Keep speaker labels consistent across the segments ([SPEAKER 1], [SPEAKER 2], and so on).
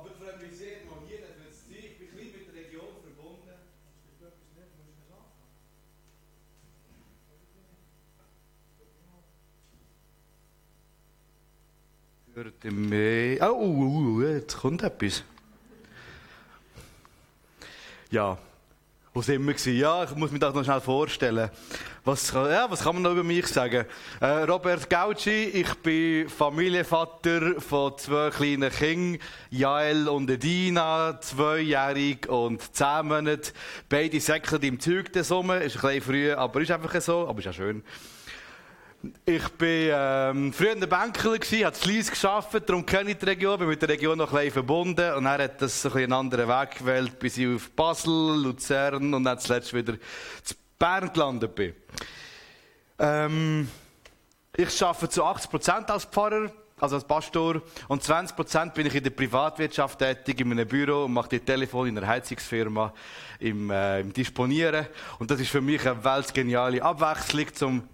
[SPEAKER 1] Aber freue mich sehr, mal hier zu sein. Ich bin ein mit der Region verbunden. Hört mich. Oh, uh, uh, jetzt kommt etwas. Ja, wo sind wir gewesen? Ja, ich muss mich das noch schnell vorstellen. Was, ja, was kann man noch über mich sagen? Äh, Robert Gauci, ich bin Familienvater von zwei kleinen Kindern, Jael und Edina, zweijährig und zehn Monate. Beide säckeln im Zeug Sommer, ist ein bisschen früh, aber ist einfach so, aber ist auch schön. Ich war ähm, früher in der Banker, habe in Lies gearbeitet, darum kenne ich die Region, bin mit der Region noch ein bisschen verbunden und er hat das ein einen anderen Weg gewählt, bis ich auf Basel, Luzern und dann zuletzt wieder zu Bern gelandet bin. Ähm, ich arbeite zu 80% als Pfarrer, also als Pastor, und 20% bin ich in der Privatwirtschaft tätig, in einem Büro und mache die Telefon in einer Heizungsfirma im, äh, im Disponieren. Und das ist für mich eine weltgeniale Abwechslung zum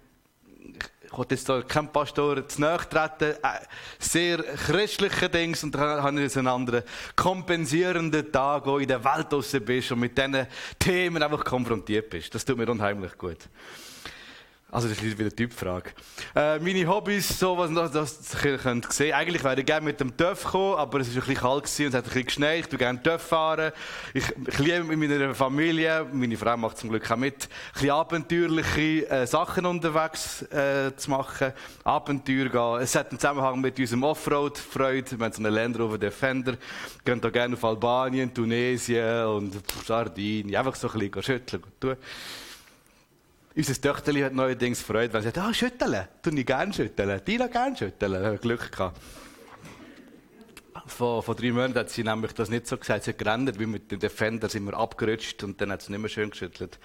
[SPEAKER 1] ich jetzt da kein Pastor zu nahe treten, äh, sehr christliche Dings, und dann habe ich jetzt einen anderen kompensierenden Tag, wo in der Welt draussen bist und mit diesen Themen einfach konfrontiert bist. Das tut mir unheimlich gut. Also, das ist wieder eine Typfrage. Äh, meine Hobbys, so was noch, das ihr könnt sehen. Eigentlich wäre ich gerne mit dem TÜV gekommen, aber es war ein bisschen kalt gewesen und es hat ein bisschen geschneit. Ich würde gerne TÜV fahren. Ich, ich liebe mit meiner Familie, meine Frau macht zum Glück auch mit, ein bisschen abenteuerliche äh, Sachen unterwegs äh, zu machen. Abenteuer gehen. Es hat einen Zusammenhang mit unserem Offroad-Freude. Wir haben so einen Land Rover Defender. Gehen da gerne auf Albanien, Tunesien und Sardinien. Einfach so ein bisschen schütteln und tun. Unser Töchterli hat neuerdings Freude, weil sie sagt, ah, schütteln, tu ich gerne schütteln, die gerne schütteln. Haben Glück gehabt. Vor, vor drei Monaten hat sie nämlich das nicht so gesagt, sie hat gerannt, wie mit dem Defender sind wir abgerutscht und dann hat sie nicht mehr schön geschüttelt.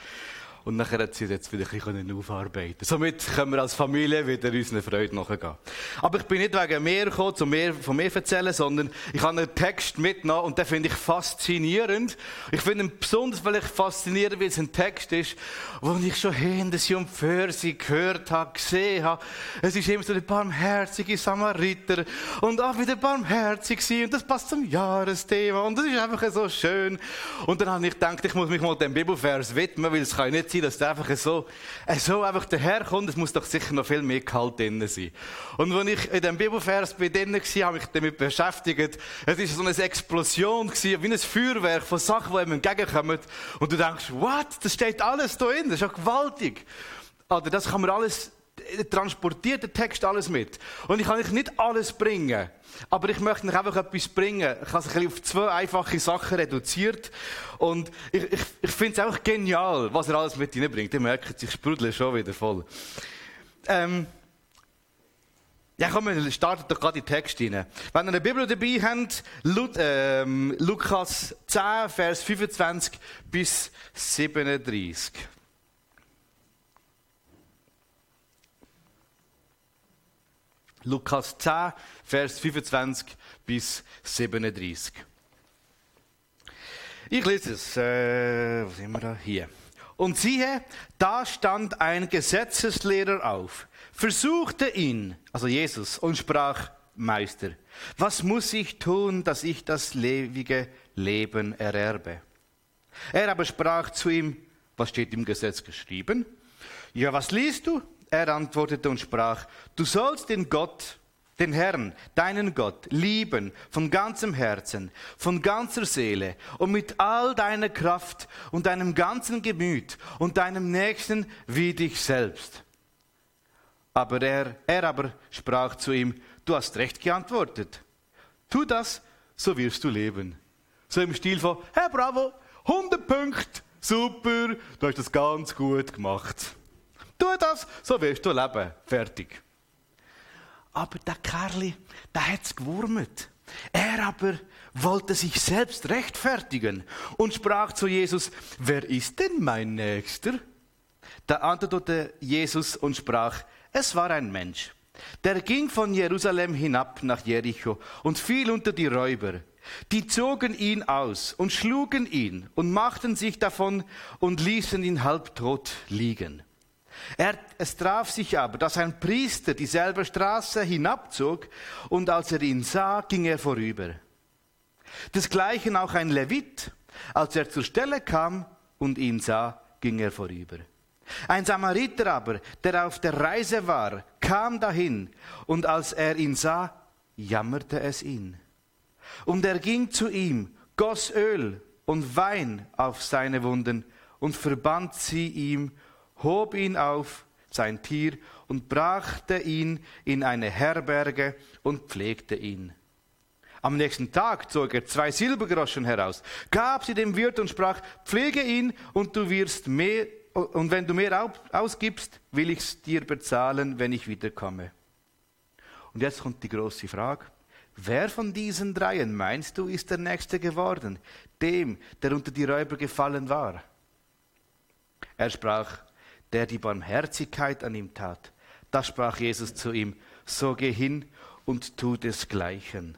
[SPEAKER 1] Und nachher hat sie jetzt wieder ein bisschen aufarbeiten Somit können wir als Familie wieder unseren Freude nachgehen. Aber ich bin nicht wegen mir gekommen, um mehr von mir zu erzählen, sondern ich habe einen Text mitgenommen und den finde ich faszinierend. Ich finde ihn besonders vielleicht faszinierend, weil es ein Text ist, wo ich schon Hände und Verse gehört habe, gesehen habe. Es ist immer so der barmherzige Samariter und auch wieder barmherzig sein und das passt zum Jahresthema und das ist einfach so schön. Und dann habe ich gedacht, ich muss mich mal dem Bibelvers widmen, weil es kann nicht sein, dass der einfach so, äh, so einfach daherkommt. Es muss doch sicher noch viel mehr Gehalt drin sein. Und wenn ich in dem Bibelvers bei denen war, habe ich mich damit beschäftigt. Es ist so eine Explosion wie ein Feuerwerk von Sachen, die einem entgegenkommen. Und du denkst, what? Das steht alles da drin. Das ist ja gewaltig. Oder das kann man alles transportiert der Text alles mit. Und ich kann euch nicht alles bringen. Aber ich möchte euch einfach etwas bringen. Ich habe es auf zwei einfache Sachen reduziert. Und ich, ich, ich finde es einfach genial, was er alles mit hineinbringt. Ihr merkt, ich sprudle schon wieder voll. Ähm, ja, komm, wir starten doch gerade in den Text rein. Wenn ihr eine Bibel dabei habt, ähm, Lukas 10, Vers 25 bis 37. Lukas 10, Vers 25 bis 37. Ich lese es. Äh, wo sind wir da? Hier. Und siehe, da stand ein Gesetzeslehrer auf, versuchte ihn, also Jesus, und sprach, Meister, was muss ich tun, dass ich das ewige Leben ererbe? Er aber sprach zu ihm, was steht im Gesetz geschrieben? Ja, was liest du? Er antwortete und sprach, du sollst den Gott, den Herrn, deinen Gott, lieben von ganzem Herzen, von ganzer Seele und mit all deiner Kraft und deinem ganzen Gemüt und deinem Nächsten wie dich selbst. Aber er, er aber sprach zu ihm, du hast recht geantwortet. Tu das, so wirst du leben. So im Stil von, Herr Bravo, 100 Punkte, super, du hast das ganz gut gemacht. Tu das, so wirst du leben. Fertig. Aber der Kerli, der hat's gewurmt. Er aber wollte sich selbst rechtfertigen und sprach zu Jesus, wer ist denn mein Nächster? Da antwortete Jesus und sprach, es war ein Mensch. Der ging von Jerusalem hinab nach Jericho und fiel unter die Räuber. Die zogen ihn aus und schlugen ihn und machten sich davon und ließen ihn halbtot liegen. Er, es traf sich aber, dass ein Priester dieselbe Straße hinabzog und als er ihn sah, ging er vorüber. Desgleichen auch ein Levit. Als er zur Stelle kam und ihn sah, ging er vorüber. Ein Samariter aber, der auf der Reise war, kam dahin, und als er ihn sah, jammerte es ihn. Und er ging zu ihm, goss Öl und Wein auf seine Wunden und verband sie ihm, hob ihn auf, sein Tier, und brachte ihn in eine Herberge und pflegte ihn. Am nächsten Tag zog er zwei Silbergroschen heraus, gab sie dem Wirt und sprach, pflege ihn und du wirst mehr, und wenn du mehr ausgibst, will ich's dir bezahlen, wenn ich wiederkomme. Und jetzt kommt die große Frage. Wer von diesen dreien meinst du, ist der Nächste geworden? Dem, der unter die Räuber gefallen war. Er sprach, der die Barmherzigkeit an ihm tat. Da sprach Jesus zu ihm, so geh hin und tu desgleichen.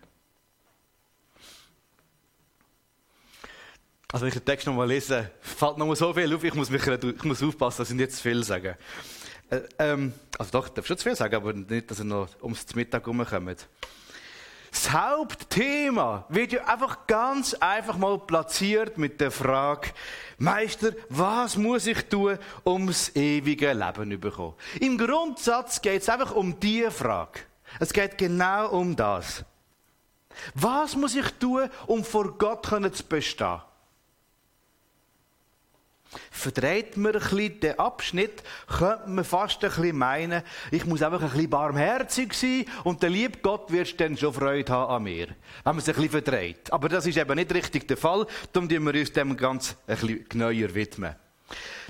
[SPEAKER 1] Also, wenn ich den Text nochmal lese, fällt nochmal so viel auf, ich muss, mich, ich muss aufpassen, dass ich nicht zu viel sage. Äh, ähm, also doch, ich darf schon zu viel sagen, aber nicht, dass er noch ums Mittag herumkommt. Das Hauptthema wird ja einfach ganz einfach mal platziert mit der Frage, Meister, was muss ich tun, ums ewige Leben zu bekommen? Im Grundsatz geht es einfach um diese Frage. Es geht genau um das. Was muss ich tun, um vor Gott zu bestehen? Verdreht man ein bisschen den Abschnitt, könnte man fast ein bisschen meinen, ich muss einfach ein bisschen barmherzig sein und der liebe Gott wird dann schon Freude haben an mir. Wenn man sich ein bisschen verdreht. Aber das ist eben nicht richtig der Fall, darum wir uns dem ganz ein bisschen genauer widmen.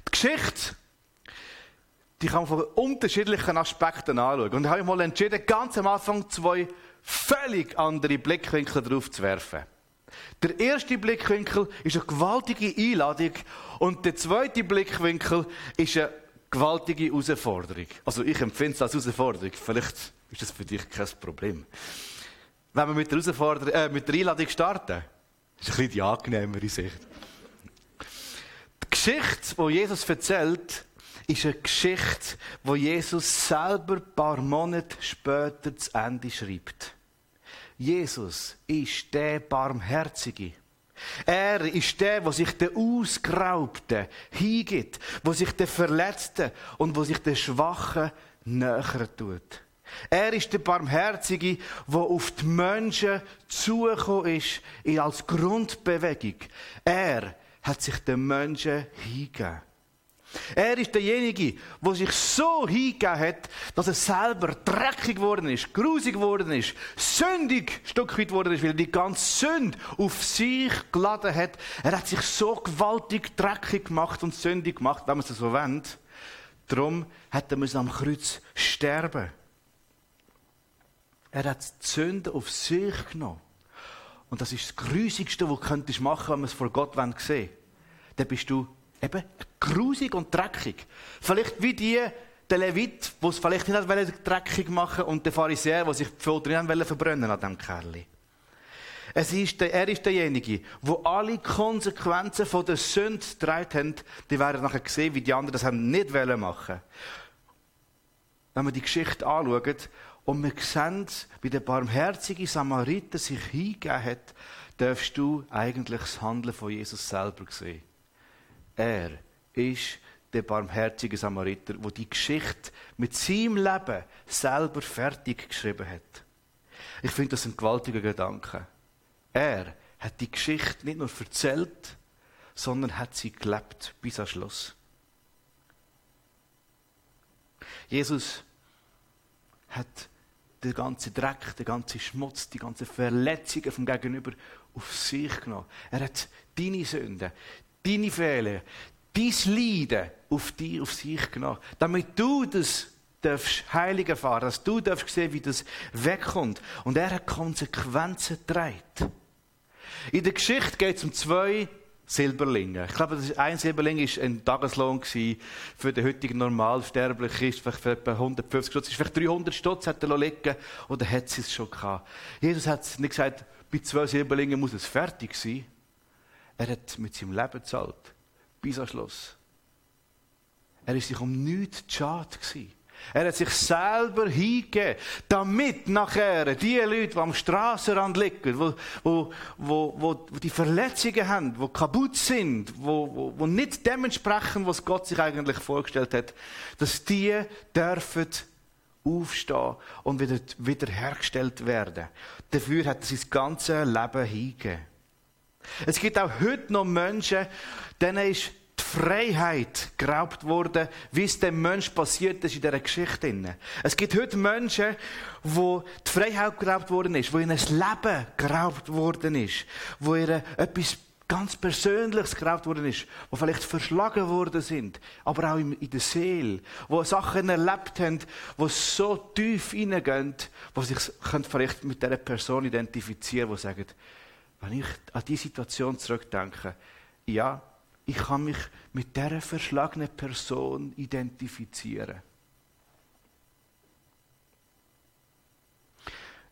[SPEAKER 1] Die Geschichte, die kann man von unterschiedlichen Aspekten anschauen. Und da habe ich mal entschieden, ganz am Anfang zwei völlig andere Blickwinkel drauf zu werfen. Der erste Blickwinkel ist eine gewaltige Einladung und der zweite Blickwinkel ist eine gewaltige Herausforderung. Also ich empfinde es als Herausforderung. Vielleicht ist das für dich kein Problem. Wenn wir mit der, Herausforderung, äh, mit der Einladung starten, ist ein bisschen die angenehmere Sicht. Die Geschichte, die Jesus erzählt, ist eine Geschichte, die Jesus selber ein paar Monate später zu Ende schreibt. Jesus ist der Barmherzige. Er ist der, der sich der Ausgeraubten hingibt, der sich der Verletzten und wo sich der Schwachen näher tut. Er ist der Barmherzige, der auf die Menschen zugekommen ist, als Grundbewegung. Er hat sich den Menschen hingegeben. Er ist derjenige, der sich so hingegeben hat, dass er selber dreckig geworden ist, grusig geworden ist, sündig Stück weit geworden ist, weil er die ganze Sünde auf sich geladen hat. Er hat sich so gewaltig dreckig gemacht und sündig gemacht, wenn man es so wendet. Darum hat er am Kreuz sterben. Er hat die Sünde auf sich genommen. Und das ist das Grusigste, was du machen könntest, wenn man es vor Gott sehen will. Dann bist du eben grusig und dreckig. Vielleicht wie die, der Levit, der es vielleicht nicht dreckig machen und der Pharisäer, der sich die Pfoten nicht verbrennen an diesem Kerl. Es ist der, er ist derjenige, der alle Konsequenzen von der Sünde getragen hat. Die werden nachher gesehen, wie die anderen das haben nicht machen Wenn wir die Geschichte anschauen und wir sehen, wie der barmherzige Samariter sich hingegeben hat, darfst du eigentlich das Handeln von Jesus selber sehen. Er ist der barmherzige Samariter, wo die Geschichte mit seinem Leben selber fertig geschrieben hat. Ich finde das ein gewaltiger Gedanke. Er hat die Geschichte nicht nur erzählt, sondern hat sie gelebt bis am Schluss. Jesus hat den ganzen Dreck, den ganzen Schmutz, die ganzen Verletzungen vom Gegenüber auf sich genommen. Er hat deine Sünden, deine Fehler, dein Leiden auf dich, auf sich genommen. Damit du das darfst heilig erfahren, dass du darfst sehen, wie das wegkommt. Und er hat Konsequenzen getragen. In der Geschichte geht es um zwei Silberlinge. Ich glaube, ein Silberling war ein Tageslohn für den heutigen Normalsterblichen, vielleicht für etwa 150 Stutz, vielleicht 300 Stutz hat er liegen oder hat sie es schon gehabt. Jesus hat nicht gesagt, bei zwei Silberlingen muss es fertig sein. Er hat mit seinem Leben gezahlt. Bis am Schluss. Er war sich um nichts schade. Er hat sich selber hingegeben, damit nachher die Leute, die am Strassenrand liegen, wo, wo, wo, wo die Verletzungen haben, die kaputt sind, wo, wo, nicht dementsprechend, was Gott sich eigentlich vorgestellt hat, dass die dürfen aufstehen und wieder, wiederhergestellt werden. Dafür hat er sein ganzes Leben hingegeben. Es gibt auch heute noch Menschen, denen ist die Freiheit geraubt worden, wie es dem Menschen passiert ist in dieser Geschichte. Es gibt heute Menschen, wo die Freiheit geraubt worden ist, wo ihnen das Leben geraubt worden ist, wo ihnen etwas ganz Persönliches geraubt worden ist, wo vielleicht verschlagen worden sind, aber auch in der Seele, wo Sachen erlebt haben, wo so tief hineingehen, wo sich vielleicht mit dieser Person identifizieren, wo sagen, wenn ich an diese Situation zurückdenke, ja, ich kann mich mit dieser verschlagenen Person identifizieren.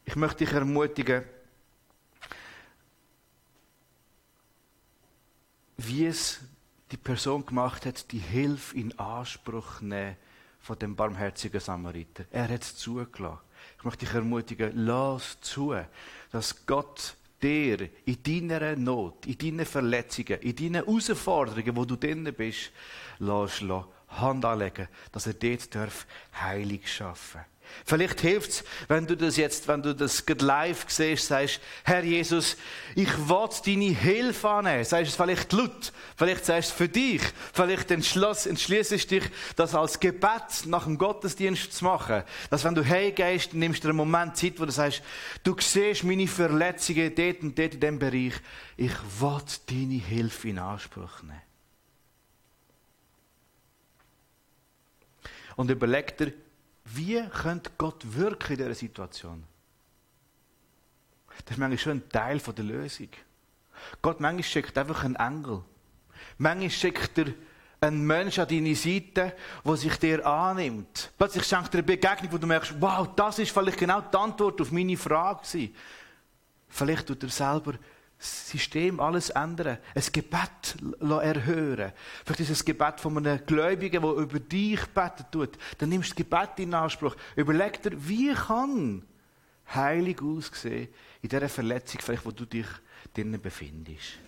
[SPEAKER 1] Ich möchte dich ermutigen, wie es die Person gemacht hat, die Hilfe in Anspruch nehmen von dem barmherzigen Samariter. Er hat es zugelassen. Ich möchte dich ermutigen, lass zu, dass Gott dir in deiner Not, in deinen Verletzungen, in deinen Herausforderungen, wo du drin bist, lass Hand anlegen, dass er dort darf heilig schaffen Vielleicht hilft es, wenn du das jetzt, wenn du das live siehst, sagst, Herr Jesus, ich will deine Hilfe annehmen. Sagst es vielleicht laut, vielleicht sagst du es für dich, vielleicht entschließt dich, das als Gebet nach dem Gottesdienst zu machen. Dass wenn du heimgehst, nimmst du einen Moment Zeit, wo du sagst, du siehst meine Verletzungen dort und dort in diesem Bereich. Ich will deine Hilfe in Anspruch nehmen. Und überleg dir, wie könnte Gott wirken in dieser Situation? Das ist manchmal schon ein Teil der Lösung. Gott manchmal schickt einfach einen Engel. Manchmal schickt er einen Menschen an deine Seite, der sich dir annimmt. Plötzlich schenkt er eine Begegnung, wo du merkst, wow, das ist vielleicht genau die Antwort auf meine Frage. Vielleicht tut er selber System alles ändern, ein Gebet erhören. Vielleicht ist es ein Gebet von einem Gläubigen, der über dich beten tut. Dann nimmst du das Gebet in Anspruch. Überleg dir, wie kann heilig aussehen in dieser Verletzung, vielleicht, wo du dich drinnen befindest.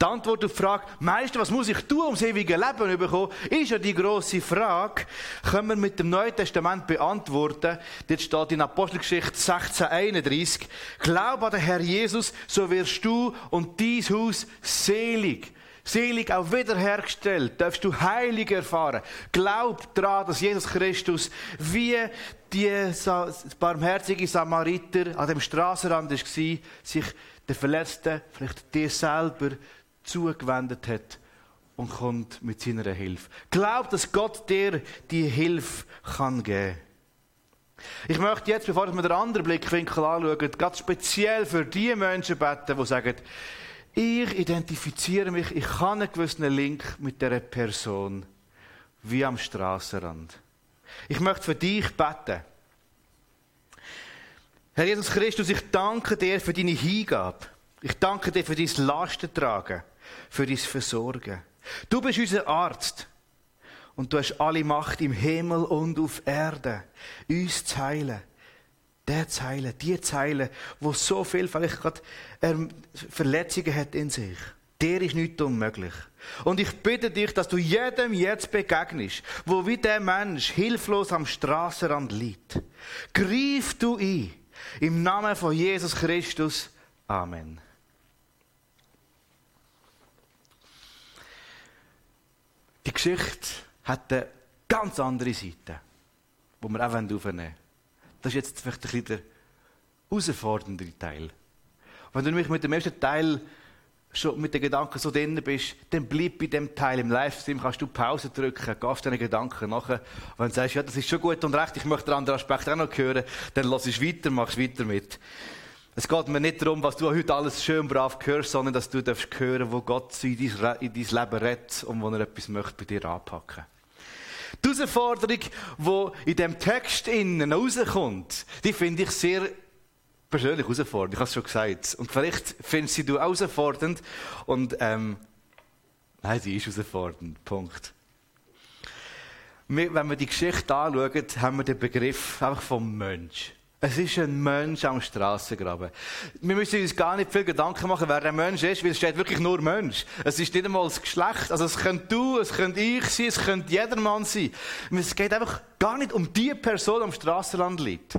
[SPEAKER 1] Die Antwort auf die Frage, Meister, was muss ich tun, um das ewige Leben zu bekommen, ist ja die grosse Frage, können wir mit dem Neuen Testament beantworten. Dort steht in Apostelgeschichte 1631, Glaub an den Herr Jesus, so wirst du und dies Haus selig. Selig auch wiederhergestellt, darfst du heilig erfahren. Glaub daran, dass Jesus Christus wie die barmherzige Samariter an dem Straßenrand war, sich der Verletzte vielleicht dir selber zugewendet hat und kommt mit seiner Hilfe. Glaub, dass Gott dir die Hilfe kann geben. Ich möchte jetzt, bevor wir den anderen Blickwinkel anschauen, ganz speziell für die Menschen beten, die sagen, ich identifiziere mich, ich habe einen gewissen Link mit dieser Person, wie am Straßenrand. Ich möchte für dich beten. Herr Jesus Christus, ich danke dir für deine Hingabe. Ich danke dir für dein Lastentragen, für dein Versorgen. Du bist unser Arzt. Und du hast alle Macht im Himmel und auf Erde, uns zu heilen. Der zu die zu heilen, wo so viel vielleicht gerade ähm, Verletzungen hat in sich. Der ist nicht unmöglich. Und ich bitte dich, dass du jedem jetzt begegnest, wo wie der Mensch hilflos am Straßenrand liegt. Greif du ein im Namen von Jesus Christus. Amen. Die Geschichte hat eine ganz andere Seite, die wir auch aufnehmen wollen. Das ist jetzt vielleicht ein bisschen der herausfordernde Teil. Wenn du nämlich mit dem ersten Teil schon mit den Gedanken so drin bist, dann bleib bei dem Teil. Im Livestream kannst du Pause drücken, gehst deinen Gedanken nachher. Wenn du sagst, ja, das ist schon gut und recht, ich möchte den anderen Aspekt auch noch hören, dann lass es weiter, machst weiter mit. Es geht mir nicht darum, was du heute alles schön brav hörst, sondern dass du darfst hören, wo Gott in dein, in dein Leben rettet und wo er etwas möchte bei dir anpacken. Die Herausforderung, die in dem Text innen rauskommt, die finde ich sehr persönlich herausfordernd. Ich habe es schon gesagt. Und vielleicht findest du sie herausfordernd. Und, ähm, nein, sie ist herausfordernd. Punkt. wenn wir die Geschichte anschauen, haben wir den Begriff einfach vom Mensch. Es ist ein Mensch am Strassengraben. Wir müssen uns gar nicht viel Gedanken machen, wer der Mensch ist, weil es steht wirklich nur Mensch. Es ist nicht einmal das Geschlecht. Also es könnte du, es könnte ich sein, es könnte jedermann sein. Es geht einfach gar nicht um die Person, die am Strassenrand liegt.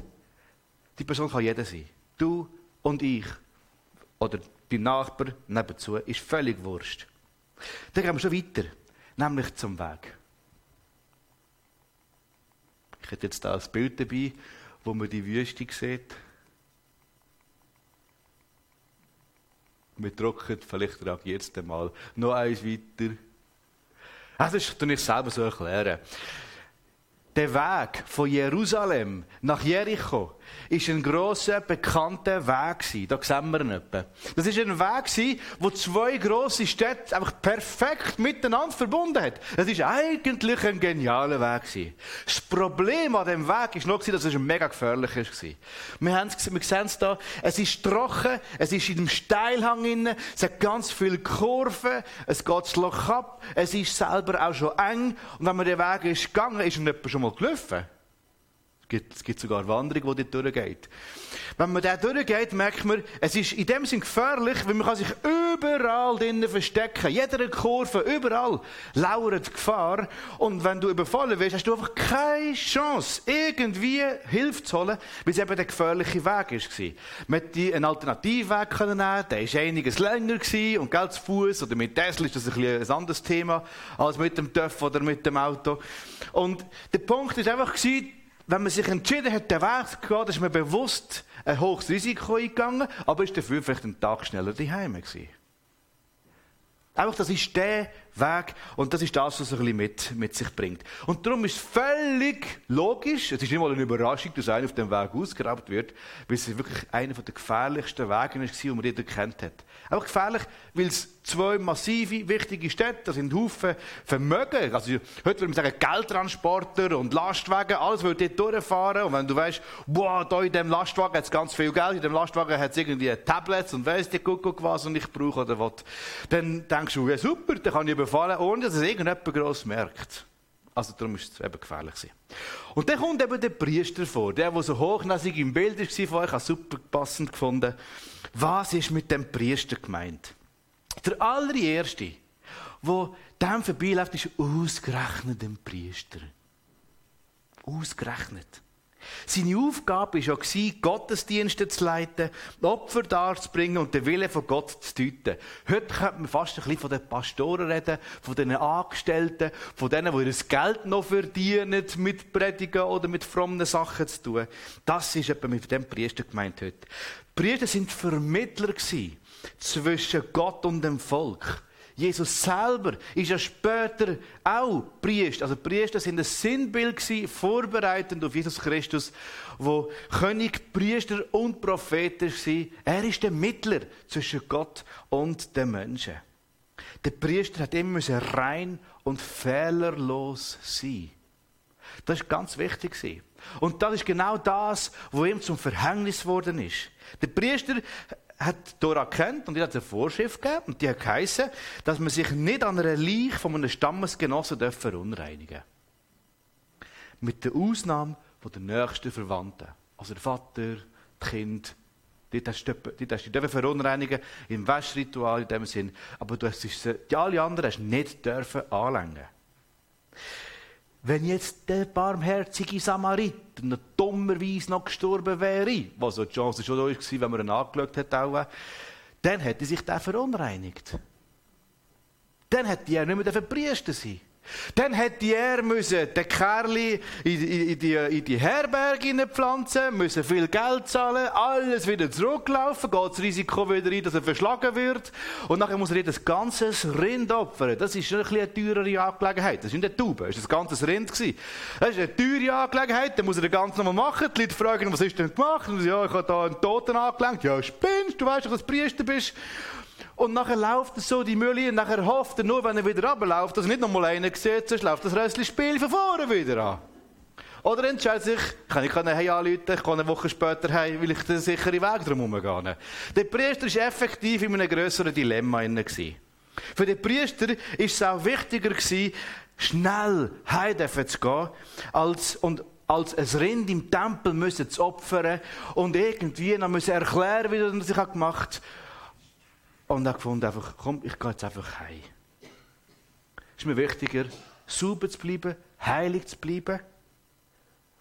[SPEAKER 1] Die Person kann jeder sein. Du und ich. Oder die Nachbar nebenzu. Ist völlig wurscht. Dann gehen wir schon weiter. Nämlich zum Weg. Ich hätte jetzt da ein Bild dabei wo man die Wüste sieht. Wir trocken, vielleicht reagiert es dann mal. Noch eins weiter. Das ist ich selber so erklären. Der Weg von Jerusalem nach Jericho ist ein grosser, bekannter Weg gewesen. Da sehen wir ihn etwa. Das ist ein Weg gewesen, wo zwei grosse Städte einfach perfekt miteinander verbunden hat. Das ist eigentlich ein genialer Weg gewesen. Das Problem an dem Weg ist noch dass es mega gefährlich war. Wir, haben es, wir sehen es da. Es ist trocken, es ist in dem Steilhang inne, es hat ganz viele Kurven, es geht das Loch ab, es ist selber auch schon eng. Und wenn man den Weg ist gegangen, ist man schon mal gelaufen. Es gibt, sogar Wanderung, die dort durchgeht. Wenn man da durchgeht, merkt man, es ist in dem Sinn gefährlich, weil man kann sich überall drinnen verstecken. Jeder Kurve, überall lauert Gefahr. Und wenn du überfallen wirst, hast du einfach keine Chance, irgendwie Hilfe zu holen, weil es eben der gefährliche Weg war. Man hätte einen Alternativweg können nehmen der war einiges länger gewesen, und Geld zu Fuß oder mit Tesla ist das ein, ein anderes Thema als mit dem TÜV oder mit dem Auto. Und der Punkt ist einfach gewesen, wenn man sich entschieden hat, den Weg zu gehen, ist man bewusst ein hohes Risiko eingegangen, aber ist dafür vielleicht einen Tag schneller daheim gewesen. Einfach, das ist der Weg und das ist das, was er ein bisschen mit, mit sich bringt. Und darum ist es völlig logisch, es ist nicht mal eine Überraschung, dass einer auf dem Weg ausgeraubt wird, weil es wirklich einer der gefährlichsten Wege war, die man jeder kennt hat. Einfach gefährlich, weil es zwei massive, wichtige Städte, das sind Haufen Vermögen. Also, heute würde man sagen, Geldtransporter und Lastwagen, alles würde dort durchfahren. Und wenn du weißt, boah, da in dem Lastwagen hat es ganz viel Geld, in dem Lastwagen hat es irgendwie Tablets und weiss die Kuckuck was und ich brauche oder was, dann denkst du, ja super, dann kann ich überfallen, ohne dass es irgendjemand gross merkt. Also darum ist es eben gefährlich. Und dann kommt eben der Priester vor, der, der so hochnäsig im Bild war von euch, habe super passend gefunden. Was ist mit dem Priester gemeint? Der allererste, der dem vorbeiläuft, ist ausgerechnet ein Priester. Ausgerechnet. Seine Aufgabe war ja, Gottesdienste zu leiten, Opfer darzubringen und den Willen von Gott zu deuten. Heute könnte man fast ein bisschen von den Pastoren reden, von den Angestellten, von denen, die ihr Geld noch verdienen, mit Predigen oder mit frommen Sachen zu tun. Das ist etwa mit dem Priester gemeint heute. Priester sind Vermittler zwischen Gott und dem Volk. Jesus selber ist ja später auch Priester. Also Priester sind ein Sinnbild gewesen, vorbereitend auf Jesus Christus, wo König, Priester und Prophet war. Er ist der Mittler zwischen Gott und den Menschen. Der Priester hat immer rein und fehlerlos sein. Das ist ganz wichtig. Und das ist genau das, was ihm zum Verhängnis geworden ist. Der Priester hat Dora erkannt und die hat eine Vorschrift gegeben und die hat geheißen, dass man sich nicht an einer Leiche von einem Stammesgenossen verunreinigen darf. Mit der Ausnahme von der nächsten Verwandten. Also der Vater, das Kind, die darfst du verunreinigen im Wäschritual in dem Sinn. Aber du hast die alle anderen hast nicht dürfen anlängen. Wenn jetzt der barmherzige Samariter dummerweise noch gestorben wäre, was so die Chance schon da war, wenn man ihn angeschaut hat, auch, dann hätte sich der verunreinigt. Dann hätte er nicht mehr Priester sein dann hätte er müssen den Kerli in, in, in, die, in die Herberge pflanzen, müssen viel Geld zahlen, alles wieder zurücklaufen, geht das Risiko wieder rein, dass er verschlagen wird. Und nachher muss er das ganze Rind opfern. Das ist ein eine teurere Angelegenheit. Das ist nicht eine Taube, das war ein ganzes Rind. Gewesen. Das ist eine teure Angelegenheit, dann muss er das Ganze nochmal machen. Die Leute fragen, was ist denn gemacht? Und ja, ich habe da einen Toten angelenkt. Ja, spinnst, du weißt doch, dass du Priester bist. Und nachher läuft er so die Mühle und nachher hofft er nur, wenn er wieder runterläuft, dass er nicht nochmal einen sieht, sonst läuft das Restliche Spiel von vorne wieder an. Oder entscheidet sich, kann ich kann hey anrufen, ich kann eine Woche später heim, weil ich den sicheren Weg drum herum Der Priester war effektiv in einem grösseren Dilemma. Für den Priester war es auch wichtiger, schnell heim zu gehen, als, und als ein Rind im Tempel müssen zu opfern und irgendwie noch müssen erklären, wie er sich gemacht hat. Und er gefunden einfach, komm, ich gehe jetzt einfach heim. Ist mir wichtiger, sauber zu bleiben, heilig zu bleiben,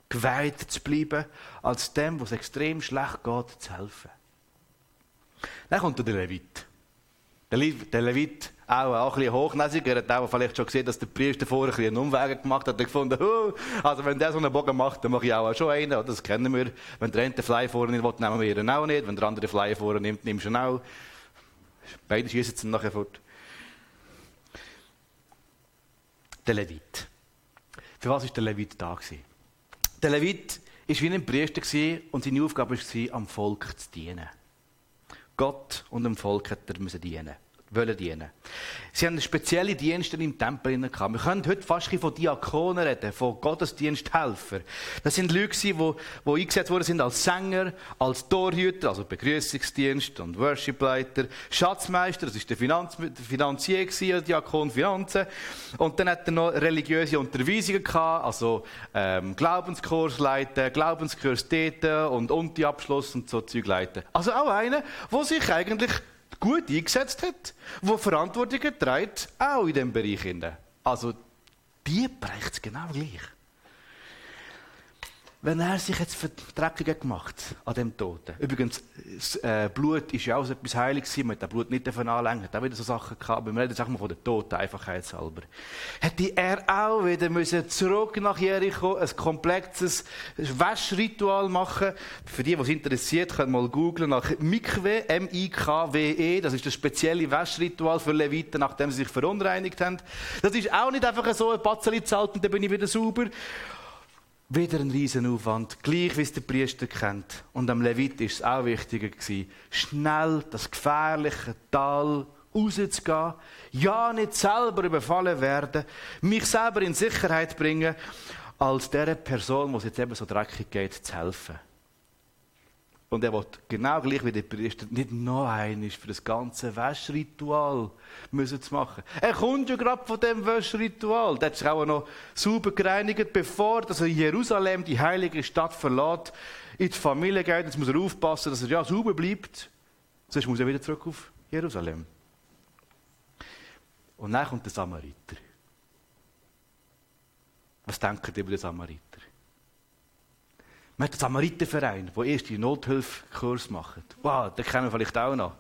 [SPEAKER 1] geweiht zu bleiben, als dem, was extrem schlecht geht, zu helfen. Dann kommt der Levit. Der, der Levit, auch, ein bisschen hochnäsig, er hat auch vielleicht schon gesehen, dass der Priester vorher ein einen Umweg gemacht hat. Er gefunden, oh, also wenn der so einen Bogen macht, dann mache ich auch schon einen. Das kennen wir. Wenn der eine Fly vorne nimmt, nehmen wir ihn auch nicht. Wenn der andere Fly vorne nimmt, nimmst du ihn auch. Beide schießen dann nachher fort. Der Levit. Für was war der Levit da? Gewesen? Der Levit war wie ein Priester und seine Aufgabe war, am Volk zu dienen. Gott und dem Volk hat er dienen wollen dienen. Sie haben spezielle Dienste im Tempel gehabt. Wir können heute fast von Diakonen reden, von Gottesdiensthelfern. Das sind Leute, die, die eingesetzt worden sind als Sänger, als Torhüter, also Begrüßungsdienst und Worshipleiter, Schatzmeister, das ist der, Finanz, der Finanzier der Diakon Finanzen. Und dann hat er noch religiöse Unterweisungen gehabt, also ähm, Glaubenskurs leiten, Glaubenskurs täten und Unti-Abschluss und so Zeug leiten. Also auch einer, der sich eigentlich gut eingesetzt hat, wo Verantwortung trägt, auch in diesem Bereich. Also, die bricht es genau gleich. Wenn er sich jetzt Verdreckungen gemacht an dem Toten. Übrigens, äh, Blut ist ja auch so etwas Heiliges man hat das Blut nicht anlängen, hat auch wieder so Sachen gehabt, aber wir reden jetzt mal von der Toten, einfachheitshalber. Hätte er auch wieder müssen zurück nach Jericho ein komplexes Waschritual machen. Für die, die es interessiert, können mal googlen nach Mikwe, M-I-K-W-E, das ist das spezielle Waschritual für Leviten, nachdem sie sich verunreinigt haben. Das ist auch nicht einfach so ein Batzeli zahlt und dann bin ich wieder sauber. Wieder ein Riesenaufwand, gleich wie es der Priester kennt. Und am Levit ist es auch wichtiger gewesen, schnell das gefährliche Tal rauszugehen, ja nicht selber überfallen werden, mich selber in Sicherheit bringen, als der Person, die es jetzt eben so dreckig geht, zu helfen. Und er will genau gleich wie der Priester nicht noch einmal für das ganze Wäschritual müssen machen. Er kommt ja gerade von dem Wäschritual. Der hat sich auch noch sauber gereinigt, bevor er Jerusalem, die heilige Stadt, verlässt, in die Familie geht. Jetzt muss er aufpassen, dass er ja sauber bleibt. Sonst muss er wieder zurück auf Jerusalem. Und dann kommt der Samariter. Was denkt ihr über den Samariter? Man hat den Samariterverein, der erste Nothilfekurs macht. Wow, den kennen wir vielleicht auch noch.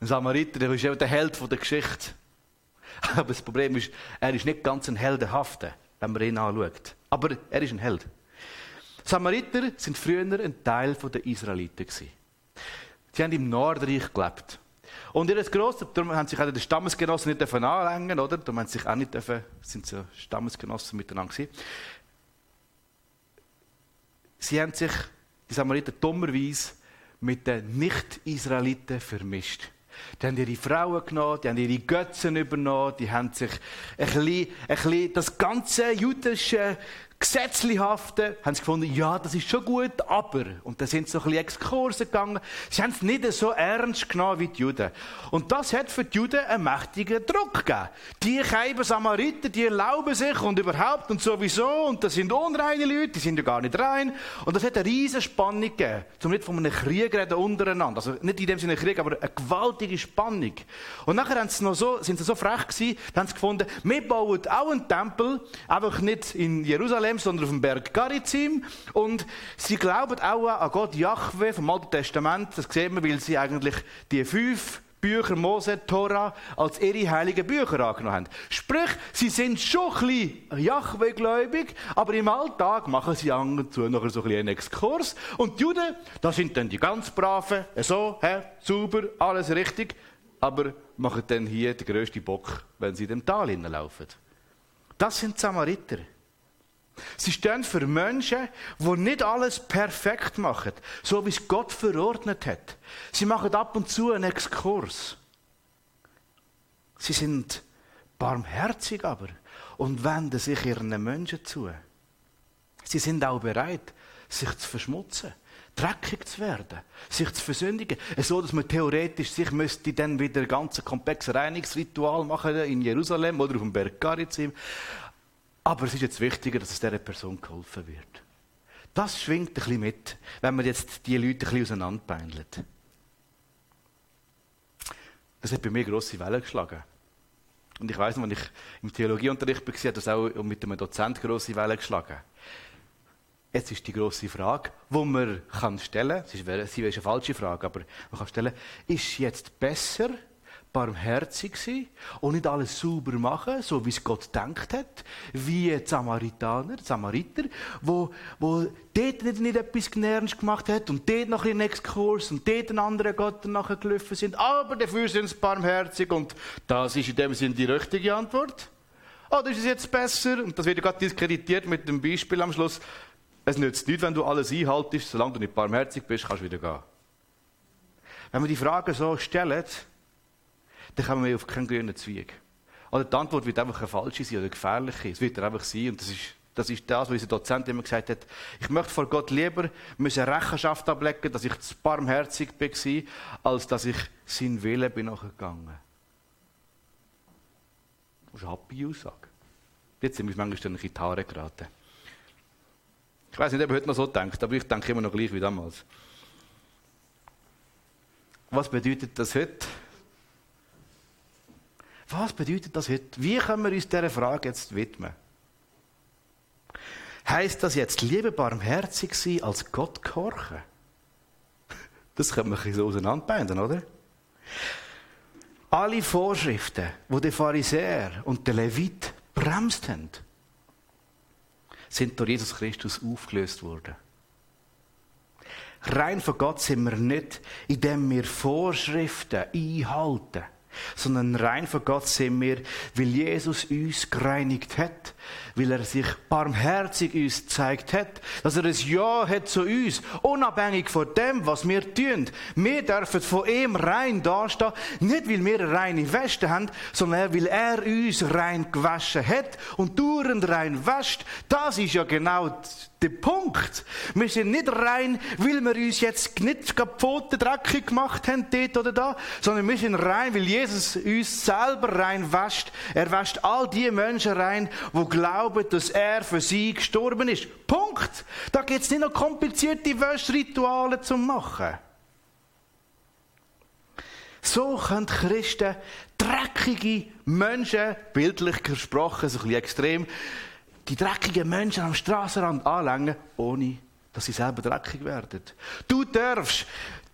[SPEAKER 1] Ein Samariter, der ist der Held der Geschichte. Aber das Problem ist, er ist nicht ganz ein heldenhafter, wenn man ihn anschaut. Aber er ist ein Held. Samariter sind früher ein Teil der Israeliten. Sie haben im Nordreich gelebt. Und ihr Grosses, darum haben sich auch die Stammesgenossen nicht anlängen, oder? Darum haben sich auch nicht dürfen, sind so Stammesgenossen miteinander gewesen. Sie haben sich, die Samariter, dummerweise mit den Nicht-Israeliten vermischt. Die haben ihre Frauen genommen, die haben ihre Götzen übernommen, die haben sich ein bisschen, ein bisschen das ganze jüdische Gesetzlichhaften, haben sie gefunden, ja, das ist schon gut, aber, und da sind sie so ein bisschen Exkurse gegangen, sie haben es nicht so ernst genommen wie die Juden. Und das hat für die Juden einen mächtigen Druck gegeben. Die Keiben Samariter, die erlauben sich und überhaupt und sowieso, und das sind unreine Leute, die sind ja gar nicht rein. Und das hat eine riesige Spannung gegeben, zum nicht von einem Krieg reden untereinander. Also nicht in dem Sinne Krieg, aber eine gewaltige Spannung. Und nachher haben sie noch so, sind sie so frech gewesen, haben sie gefunden, wir bauen auch einen Tempel, einfach nicht in Jerusalem, Jerusalem, sondern auf dem Berg Garizim. Und sie glauben auch an Gott Jahwe vom Alten Testament. Das sehen wir, weil sie eigentlich die fünf Bücher Mose, Tora als ihre heiligen Bücher angenommen haben. Sprich, sie sind schon ein bisschen Jahwe-gläubig, aber im Alltag machen sie an und zu noch so ein einen Exkurs. Und die Juden, das sind dann die ganz Braven, so, hä, sauber, alles richtig, aber machen dann hier den grössten Bock, wenn sie in dem Tal hineinlaufen. Das sind Samariter. Sie stehen für Menschen, die nicht alles perfekt machen, so wie es Gott verordnet hat. Sie machen ab und zu einen Exkurs. Sie sind barmherzig aber und wenden sich ihren Menschen zu. Sie sind auch bereit, sich zu verschmutzen, dreckig zu werden, sich zu versündigen, so dass man theoretisch sich müsste dann wieder ein ganz komplexes Reinigungsritual machen in Jerusalem oder auf dem Berg Garizim. Aber es ist jetzt wichtiger, dass es dieser Person geholfen wird. Das schwingt ein bisschen mit, wenn man jetzt die Leute ein bisschen auseinanderbeindelt. Das hat bei mir grosse Wellen geschlagen. Und ich weiß noch, als ich im Theologieunterricht war, hat das auch mit einem Dozent grosse Wellen geschlagen. Jetzt ist die grosse Frage, die man stellen kann, sie ist eine falsche Frage, aber man kann stellen, ist jetzt besser, barmherzig sein und nicht alles sauber machen, so wie es Gott denkt hat, wie die Samaritaner, die Samariter, wo, wo dort nicht, nicht etwas Gnädiges gemacht hat und dort noch ein Exkurs und dort einen anderen Gott nachher gelaufen sind, aber dafür sind sie barmherzig und das ist in dem Sinne die richtige Antwort. Oder ist es jetzt besser, und das wird ja gerade diskreditiert mit dem Beispiel am Schluss, es nützt nichts, wenn du alles einhaltest, solange du nicht barmherzig bist, kannst du wieder gehen. Wenn man die Frage so stellt, dann kommen wir auf keinen grünen Zweig. Oder die Antwort wird einfach eine falsche sein oder eine gefährliche. Es wird einfach sein. Und das ist, das ist das, was unser Dozent immer gesagt hat. Ich möchte vor Gott lieber müssen Rechenschaft ablegen, dass ich zu barmherzig war, als dass ich seinen Willen bin nachgegangen. Das ist eine happy Aussage. Jetzt sind wir manchmal in die Haare geraten. Ich weiß nicht, ob er heute noch so denkt, aber ich denke immer noch gleich wie damals. Was bedeutet das heute? Was bedeutet das heute? Wie können wir uns dieser Frage jetzt widmen? Heißt das jetzt, lieber barmherzig sein, als Gott gehorchen? Das können wir so auseinanderbinden, oder? Alle Vorschriften, die der Pharisäer und der Levit bremst haben, sind durch Jesus Christus aufgelöst worden. Rein von Gott sind wir nicht, indem wir Vorschriften einhalten sondern rein von Gott sind wir, weil Jesus uns gereinigt hat, weil er sich barmherzig uns gezeigt hat, dass er ein Ja hat zu uns, unabhängig von dem, was wir tun. Wir dürfen von ihm rein dastehen, nicht weil wir eine reine Weste haben, sondern weil er uns rein gewaschen hat und dauernd rein wäscht. Das ist ja genau der Punkt. Wir sind nicht rein, weil wir uns jetzt nicht die Pfoten dreckig gemacht haben, dort oder da, sondern wir sind rein, weil Jesus uns selber rein wäscht. Er wäscht all die Menschen rein, die glauben, dass er für sie gestorben ist. Punkt. Da gibt es nicht noch komplizierte Wäschrituale zu machen. So können Christen dreckige Menschen, bildlich gesprochen, so ein bisschen extrem, die dreckigen Menschen am Straßenrand anlängen, ohne dass sie selber dreckig werden. Du darfst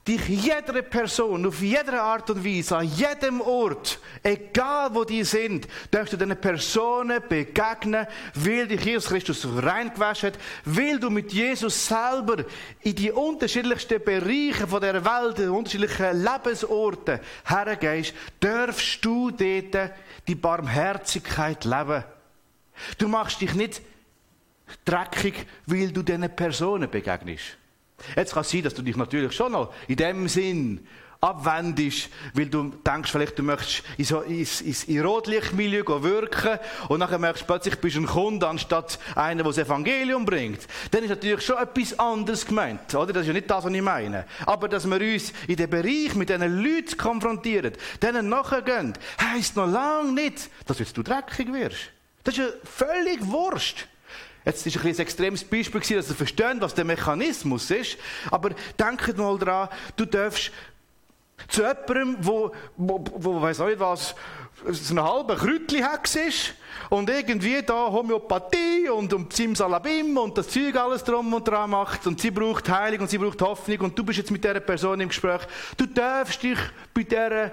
[SPEAKER 1] dich jeder Person auf jede Art und Weise, an jedem Ort, egal wo die sind, darfst du diesen Personen begegnen, weil dich Jesus Christus reingewaschen hat, weil du mit Jesus selber in die unterschiedlichsten Bereiche von der Welt, in unterschiedlichen Lebensorten hergehst, darfst du dort die Barmherzigkeit leben. Du machst dich nicht dreckig, weil du diesen Personen begegnest. Jetzt kann es sein, dass du dich natürlich schon noch in dem Sinn abwendest, weil du denkst, vielleicht du möchtest in, so, ins, ins, in Rotlichtmilieu wirken und nachher merkst du plötzlich, du bist ein Kunde anstatt einer, der das Evangelium bringt. Dann ist natürlich schon etwas anderes gemeint, oder? Das ist ja nicht das, was ich meine. Aber dass wir uns in dem Bereich mit diesen Leuten konfrontieren, denen nachgehen, heisst noch lange nicht, dass du dreckig wirst. Das ist ja völlig Wurscht. Jetzt ist ein, ein extremes Beispiel gewesen, dass ihr versteht, was der Mechanismus ist. Aber denkt mal dran, du darfst zu jemandem, wo, wo, wo auch nicht was, so ein halber Krütli-Hex ist und irgendwie da Homöopathie und, und Simsalabim und das Zeug alles drum und dran macht und sie braucht Heilung und sie braucht Hoffnung und du bist jetzt mit dieser Person im Gespräch. Du darfst dich bei dieser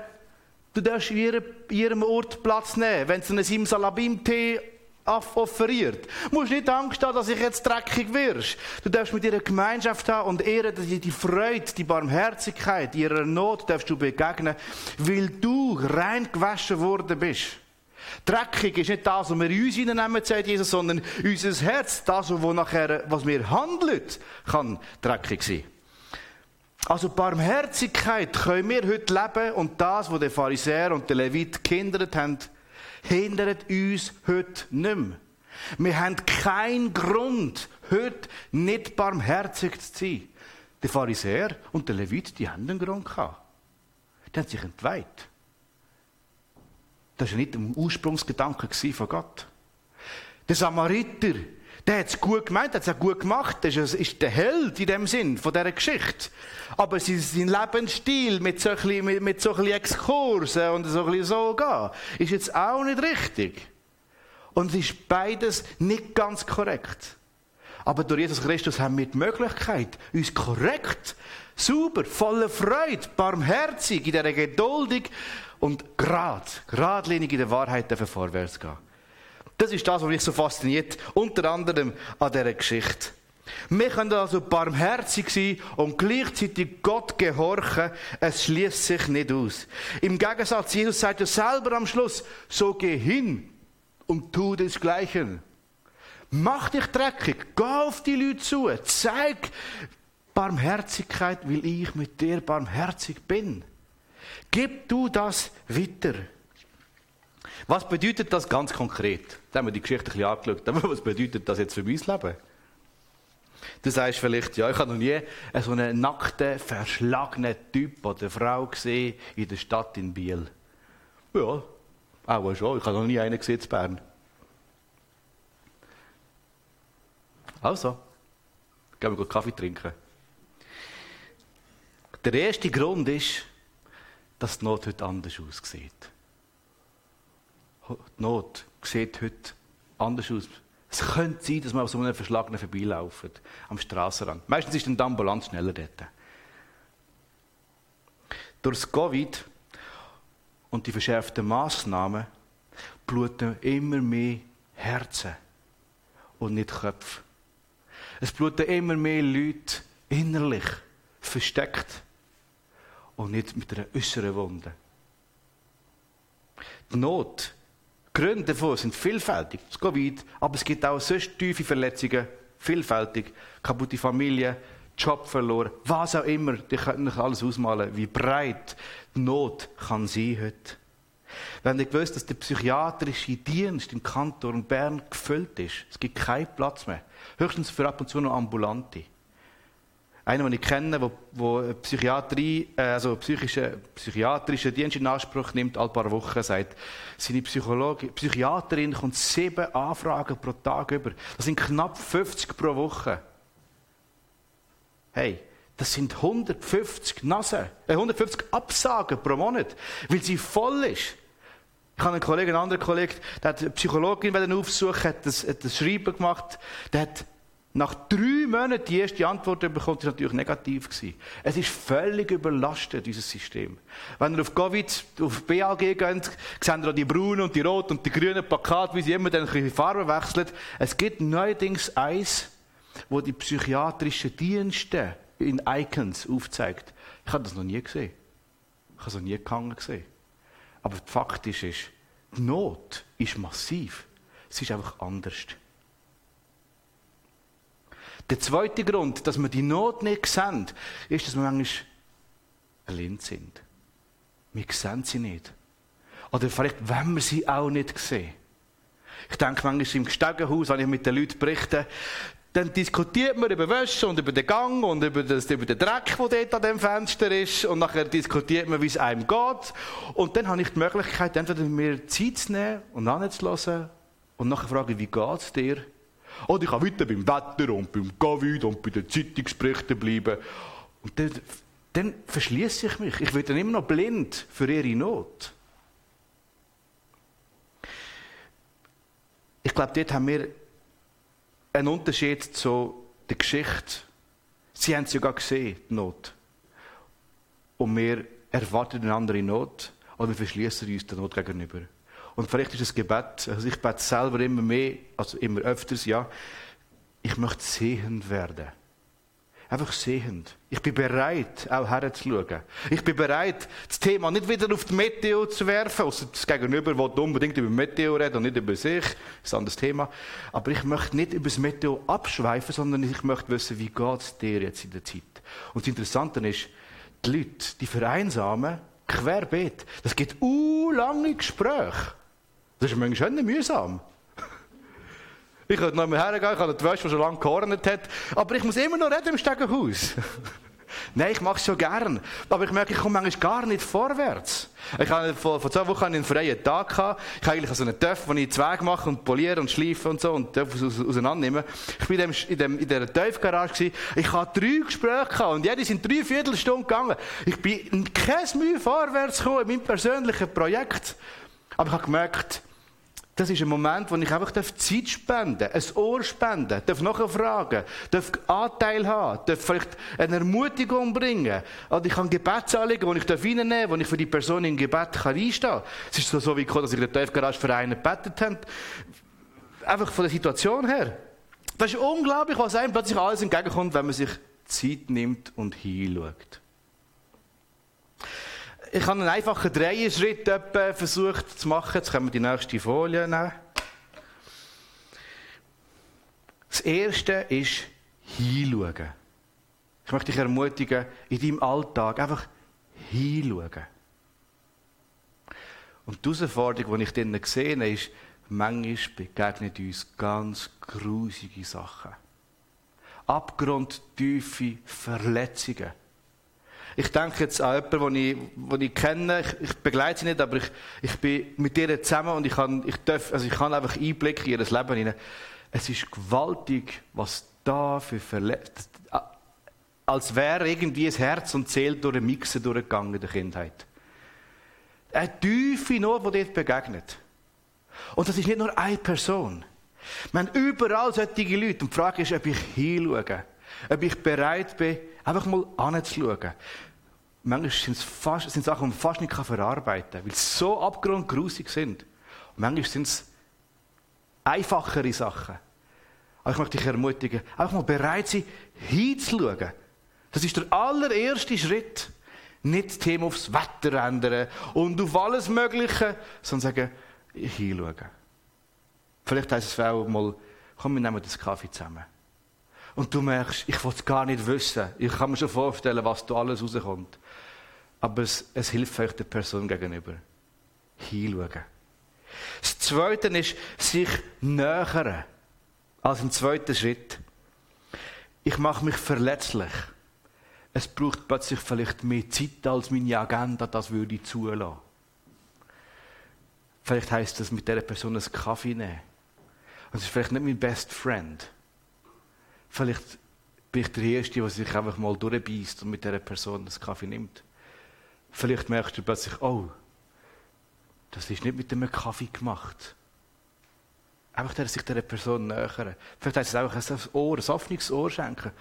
[SPEAKER 1] Du darfst in ihrem, ihrem Ort Platz nehmen, wenn sie einen Simsalabim-Tee offeriert. Du musst nicht Angst haben, dass ich jetzt dreckig wirst. Du darfst mit ihrer Gemeinschaft haben und ehren, dass die Freude, die Barmherzigkeit, ihrer Not darfst du begegnen, weil du rein gewaschen worden bist. Dreckig ist nicht das, was wir in uns hineinnehmen, sagt Jesus, sondern unser Herz, das, was nachher, was wir handelt, kann dreckig sein. Also Barmherzigkeit können wir heute leben und das, was der Pharisäer und der Levit gehindert haben, hindert uns heute nicht mehr. Wir haben keinen Grund, heute nicht barmherzig zu sein. Der Pharisäer und der Levit, die haben einen Grund gehabt. Die haben sich entweiht. Das war ja nicht der Ursprungsgedanke von Gott. Der Samariter, der hat es gut gemeint, hat es auch gut gemacht. Das ist der Held in dem Sinn von dieser Geschichte. Aber sein, Lebensstil mit so ein bisschen, Exkursen und so ein so gehen, ist jetzt auch nicht richtig. Und es ist beides nicht ganz korrekt. Aber durch Jesus Christus haben wir die Möglichkeit, uns korrekt, sauber, voller Freude, barmherzig, in dieser Geduldig und grad, geradlinig in der Wahrheit vorwärts zu gehen. Das ist das, was mich so fasziniert, unter anderem an dieser Geschichte. Wir können also barmherzig sein und gleichzeitig Gott gehorchen. Es schließt sich nicht aus. Im Gegensatz, Jesus sagt ja selber am Schluss, so geh hin und tu desgleichen. Mach dich dreckig, geh auf die Leute zu, zeig Barmherzigkeit, weil ich mit dir barmherzig bin. Gib du das weiter. Was bedeutet das ganz konkret? Da haben wir die Geschichte ein bisschen angeschaut. Aber was bedeutet das jetzt für mein Leben? Du sagst vielleicht, ja, ich habe noch nie so einen nackten, verschlagenen Typ oder Frau gesehen in der Stadt in Biel. Ja, auch schon. Ich habe noch nie einen gesehen in Bern. Also, gehen wir Kaffee trinken. Der erste Grund ist, dass die Not heute anders aussieht. Die Not sieht heute anders aus. Es könnte sein, dass man auf so einem Verschlagenen vorbeilaufen, am Strassenrand. Meistens ist dann die Ambulanz schneller dort. Durch das Covid und die verschärften Massnahmen bluten immer mehr Herzen und nicht Köpfe. Es bluten immer mehr Leute innerlich versteckt und nicht mit einer äußeren Wunde. Die Not, Gründe davon sind vielfältig, es geht weit, aber es gibt auch sonst tiefe Verletzungen, vielfältig, kaputte Familie, Job verloren, was auch immer, die können euch alles ausmalen, wie breit die Not kann sein heute. Wenn ihr gewusst, dass der psychiatrische Dienst im Kanton Bern gefüllt ist, es gibt keinen Platz mehr. Höchstens für ab und zu noch Ambulante. Einer, den ich kenne, der, der Psychiatrie, äh, also psychische, psychiatrische Dienst in Anspruch nimmt, alle paar Wochen, sagt, seine Psychologin, Psychiaterin kommt sieben Anfragen pro Tag über. Das sind knapp 50 pro Woche. Hey, das sind 150 Nasen, äh, 150 Absagen pro Monat, weil sie voll ist. Ich habe einen Kollegen, einen anderen Kollegen, der hat eine Psychologin aufsuchen, hat das, hat das Schreiben gemacht, der hat nach drei Monaten die erste Antwort bekommen, die natürlich negativ gewesen. Es ist völlig überlastet, dieses System. Wenn ihr auf Covid, auf BAG geht, seht ihr die braunen und die roten und die grünen Plakate, wie sie immer dann die Farbe wechseln. Es gibt neuerdings eins, wo die psychiatrischen Dienste in Icons aufzeigt. Ich habe das noch nie gesehen. Ich habe es noch nie gehangen gesehen. Aber faktisch ist, die Not ist massiv. Es ist einfach anders. Der zweite Grund, dass wir die Not nicht sehen, ist, dass wir manchmal blind sind. Wir sehen sie nicht. Oder vielleicht wenn wir sie auch nicht sehen. Ich denke manchmal im Gestegenhaus, wenn ich mit den Leuten berichte, dann diskutiert man über Wäsche und über den Gang und über, das, über den Dreck, der dort an dem Fenster ist. Und nachher diskutiert man, wie es einem geht. Und dann habe ich die Möglichkeit, entweder mir Zeit zu nehmen und anzuhören und nachher fragen, wie geht es dir? Oder ich kann weiter beim Wetter und beim Covid und bei den Zeitungsberichten bleiben. Und dann, dann verschließe ich mich. Ich werde dann immer noch blind für ihre Not. Ich glaube, dort haben wir einen Unterschied zu der Geschichte. Sie haben es ja gar gesehen, die Not. Und wir erwarten eine andere Not oder wir verschließen uns der Not gegenüber. Und vielleicht ist es Gebet, also ich bete selber immer mehr, also immer öfters, ja. Ich möchte sehend werden. Einfach sehend. Ich bin bereit, auch herzuschauen. Ich bin bereit, das Thema nicht wieder auf die Meteo zu werfen, außer das Gegenüber will unbedingt über Meteo reden und nicht über sich. Das ist ein anderes Thema. Aber ich möchte nicht über das Meteo abschweifen, sondern ich möchte wissen, wie geht es dir jetzt in der Zeit. Und das Interessante ist, die Leute, die vereinsamen, querbeet. Das gibt u lange Gespräche. Das ist manchmal schon mühsam. Ich könnte noch mal hergehen, ich habe die Wäsche, die schon lange gehornet hat, aber ich muss immer noch reden im Stegenhaus. Nein, ich mache es schon gern. Aber ich merke, ich komme manchmal gar nicht vorwärts. Ich hatte vor, vor zwei Wochen einen freien Tag. Gehabt. Ich habe eigentlich so einen Töpf, wo ich Zweig mache und poliere und schleife und so und Töpf auseinandernehmen. Ich war in, dem, in, dem, in dieser. Ich hatte drei Gespräche gehabt und jede sind drei Viertelstunden gegangen. Ich bin kein Mühe vorwärts gekommen in meinem persönlichen Projekt. Aber ich habe gemerkt, das ist ein Moment, wo ich einfach Zeit spenden darf, ein Ohr spenden darf, nachfragen darf, Anteil haben, darf vielleicht eine Ermutigung bringen. Oder ich kann Gebetsanliegen, die ich reinnehmen darf, wo ich für die Person im Gebet kann einstehen kann. Es ist so, wie ich, dass ich in der Tiefgarage für einen gebetet habe. Einfach von der Situation her. Das ist unglaublich, was einem plötzlich alles entgegenkommt, wenn man sich Zeit nimmt und hinschaut. Ich habe einen einfachen Dreierschritt versucht zu machen. Jetzt können wir die nächste Folie nehmen. Das erste ist hinschauen. Ich möchte dich ermutigen, in deinem Alltag einfach hinschauen. Und die Herausforderung, die ich drinnen sehe, ist, manchmal begegnen uns ganz grusige Sachen. Abgrundtiefe Verletzungen ich denke jetzt an jemanden, den ich, den ich kenne. Ich, ich, begleite sie nicht, aber ich, ich bin mit ihr zusammen und ich kann, ich darf, also ich kann einfach Einblick in ihr Leben hinein. Es ist gewaltig, was da für Verletzungen, als wäre irgendwie das Herz und Seele durch einen Mixen durchgegangen in der Kindheit. Eine tiefe Not, die dort begegnet. Und das ist nicht nur eine Person. Wir haben überall solche Leute. Und die Frage ist, ob ich hinschaue. Ob ich bereit bin, einfach mal anzuschauen. Manchmal sind es Sachen, die man fast nicht verarbeiten kann, weil sie so abgrundgrusig sind. Und manchmal sind es einfachere Sachen. Aber ich möchte dich ermutigen, einfach mal bereit sein, hinzuschauen. Das ist der allererste Schritt. Nicht das Thema aufs Wetter ändern und auf alles Mögliche, sondern sagen, hinschauen. Vielleicht heisst es auch mal, komm, wir nehmen das Kaffee zusammen. Und du merkst, ich will es gar nicht wissen. Ich kann mir schon vorstellen, was da alles rauskommt. Aber es, es hilft euch der Person gegenüber. Hinschauen. Das Zweite ist, sich nähern. Als ein zweiter Schritt. Ich mache mich verletzlich. Es braucht plötzlich vielleicht mehr Zeit, als meine Agenda das würde zulassen. Vielleicht heißt das mit dieser Person einen Kaffee nehmen. Und es ist vielleicht nicht mein Best Friend. Vielleicht bin ich der Erste, der sich einfach mal durchbeißt und mit dieser Person einen Kaffee nimmt. Vielleicht merkst du plötzlich, oh, das ist nicht mit einem Kaffee gemacht. Einfach der sich dieser Person nähern. Vielleicht heißt es einfach ein Ohr, ein offenes Ohr schenken.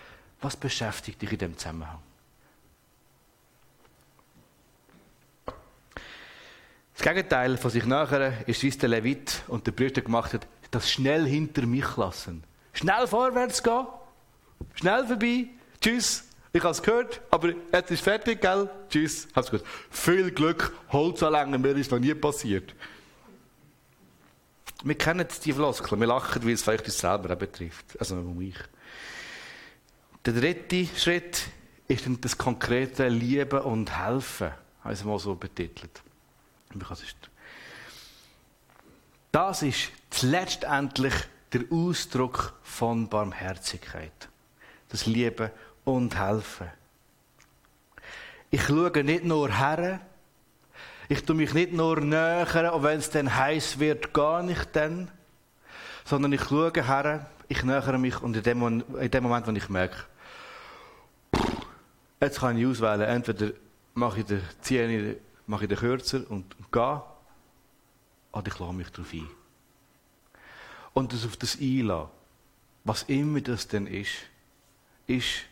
[SPEAKER 1] Was beschäftigt dich in diesem Zusammenhang? Das Gegenteil von sich nähern ist, wie es der Levit und der Brüder gemacht hat, das schnell hinter mich lassen. Schnell vorwärts gehen, schnell vorbei, tschüss, ich habe es gehört, aber jetzt ist fertig, gell? Tschüss, hab's gut. Viel Glück, Holz anlängen, mir ist noch nie passiert. Wir kennen die Floskeln, wir lachen, weil es vielleicht uns selber betrifft. Also mich. Der dritte Schritt ist dann das konkrete Lieben und Helfen. Habe ich es mal so betitelt. Das ist letztendlich der Ausdruck von Barmherzigkeit. Das Lieben und helfen. Ich schaue nicht nur her, ich tue mich nicht nur nähern, und wenn es dann heiß wird, gar nicht dann, sondern ich schaue her, ich nähere mich und in dem, in dem Moment, wo ich merke, jetzt kann ich auswählen, entweder mache ich den, ziehe ich, mache ich den kürzer und, gehe, oder ich lasse mich darauf ein. Und das auf das einlassen, was immer das denn ist, ist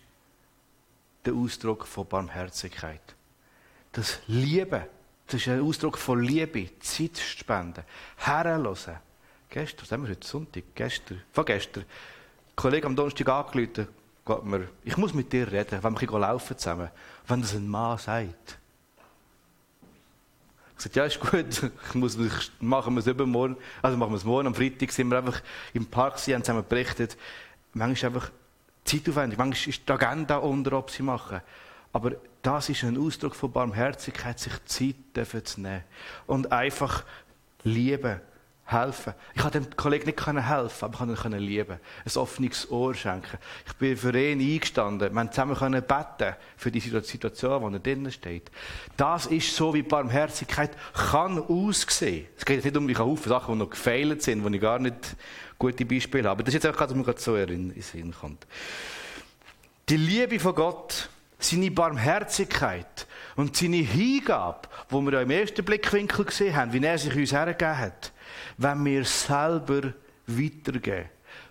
[SPEAKER 1] der Ausdruck von Barmherzigkeit. Das Liebe, das ist ein Ausdruck von Liebe, Zeit spenden, herrenlosen. Gestern, was haben wir heute Sonntag? Gestern, von gestern. Ein Kollege am Donnerstag angerufen, mir, ich muss mit dir reden, wenn wir laufen zusammen. Wenn das ein Mann sagt. Ich sagte, ja, ist gut, ich muss, ich, machen wir es übermorgen, also machen wir es morgen, am Freitag sind wir einfach im Park, sie haben zusammen berichtet. Manchmal einfach zeitaufwendig. Manchmal ist die Agenda unter, ob sie machen. Aber das ist ein Ausdruck von Barmherzigkeit, sich Zeit zu nehmen. Und einfach lieben, helfen. Ich konnte dem Kollegen nicht helfen, aber ich konnte ihn lieben. Ein offenes Ohr schenken. Ich bin für ihn eingestanden. Wir haben zusammen beten für die Situation, in der er drinnen steht. Das ist so, wie Barmherzigkeit kann aussehen. Es geht nicht um die Haufen Sachen, die noch gefeilt sind, wo ich gar nicht gute Beispiele habe. Das ist jetzt einfach, was mir gerade so in den Sinn kommt. Die Liebe von Gott, seine Barmherzigkeit und seine Hingabe, wo wir ja im ersten Blickwinkel gesehen haben, wie er sich uns hergegeben hat, wenn wir selber weitergeben.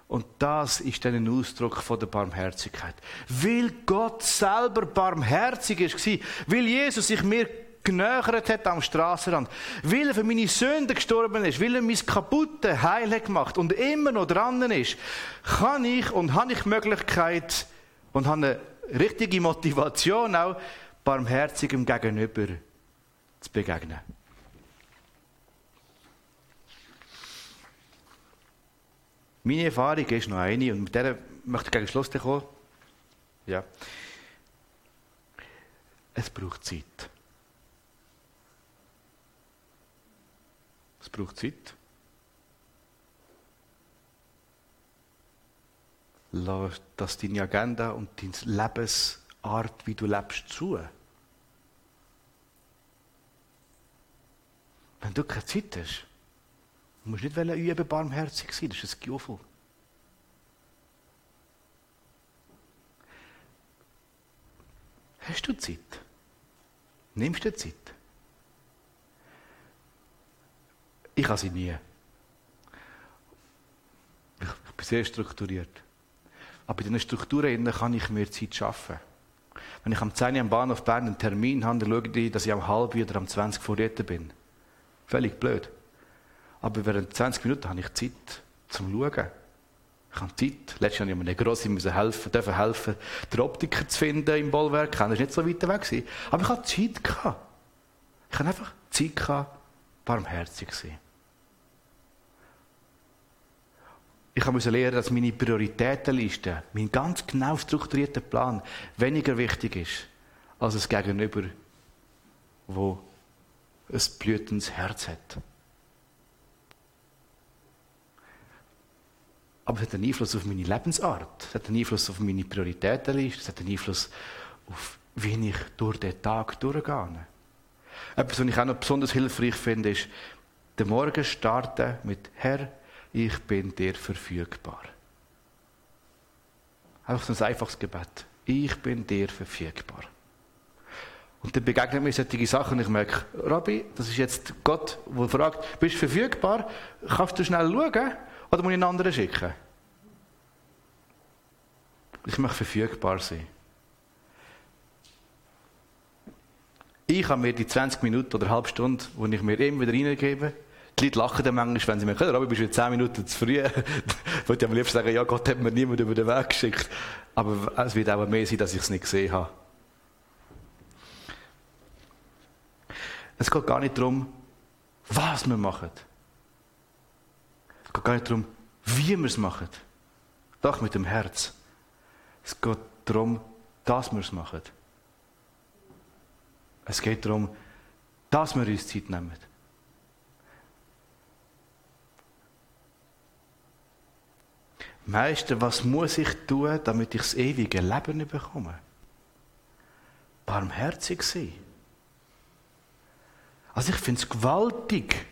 [SPEAKER 1] Und das ist dann ein Ausdruck von der Barmherzigkeit. Weil Gott selber barmherzig ist, weil Jesus sich mir genöchert hat am Strassenrand, weil er für meine Sünden gestorben ist, weil er mein kaputte Heil gemacht und immer noch dran ist, kann ich und habe ich Möglichkeit und habe eine richtige Motivation auch, barmherzigem Gegenüber zu begegnen. Meine Erfahrung ist noch eine, und mit der möchte ich gegen Schluss kommen. Ja. Es braucht Zeit. Es braucht Zeit. Lass das deine Agenda und deine Lebensart, wie du lebst, zu. Wenn du keine Zeit hast, Du musst nicht üben, barmherzig sein, das ist ein Gefühl. Hast du Zeit? Nimmst du Zeit? Ich habe sie nie. Ich, bin sehr strukturiert. Aber in diesen Strukturen kann ich mir Zeit schaffen. Wenn ich am 10 Uhr am Bahnhof Bern einen Termin habe, dann schaue ich, dass ich am halb oder am 20 vor bin. Völlig blöd. Aber während 20 Minuten habe ich Zeit zum Schauen. Ich habe Zeit. Letztes Jahr musste ich mir Grossi helfen, dürfen helfen, den Optiker zu finden im Bollwerk. Das war nicht so weit weg. Aber ich hatte Zeit. Ich hatte einfach Zeit, gehabt, barmherzig zu sein. Ich musste lernen, dass meine Prioritätenliste, mein ganz genau strukturierter Plan, weniger wichtig ist, als es Gegenüber, wo ein blütendes Herz hat. Aber es hat einen Einfluss auf meine Lebensart. Es hat einen Einfluss auf meine Prioritätenliste. Es hat einen Einfluss auf, wie ich durch den Tag durchgehe. Etwas, was ich auch noch besonders hilfreich finde, ist, den Morgen starten mit Herr, ich bin dir verfügbar. Einfach so ein einfaches Gebet. Ich bin dir verfügbar. Und dann begegnen mir solche Sachen und ich merke, Rabbi, das ist jetzt Gott, der fragt, bist du verfügbar? Kannst du schnell schauen? Oder muss ich einen anderen schicken? Ich möchte verfügbar sein. Ich habe mir die 20 Minuten oder eine halbe Stunde, die ich mir immer wieder reingebe, die Leute lachen dann manchmal, wenn sie mir sagen, aber bist du 10 Minuten zu früh. ich würde am liebsten sagen, ja, Gott hat mir niemand über den Weg geschickt. Aber es wird auch mehr sein, dass ich es nicht gesehen habe. Es geht gar nicht darum, was wir machen. Es geht gar nicht darum, wie wir es machen. Doch mit dem Herz. Es geht darum, dass wir es machen. Es geht darum, dass wir uns Zeit nehmen. Meister, was muss ich tun, damit ich das ewige Leben bekomme? Barmherzig sein. Also ich finde es gewaltig,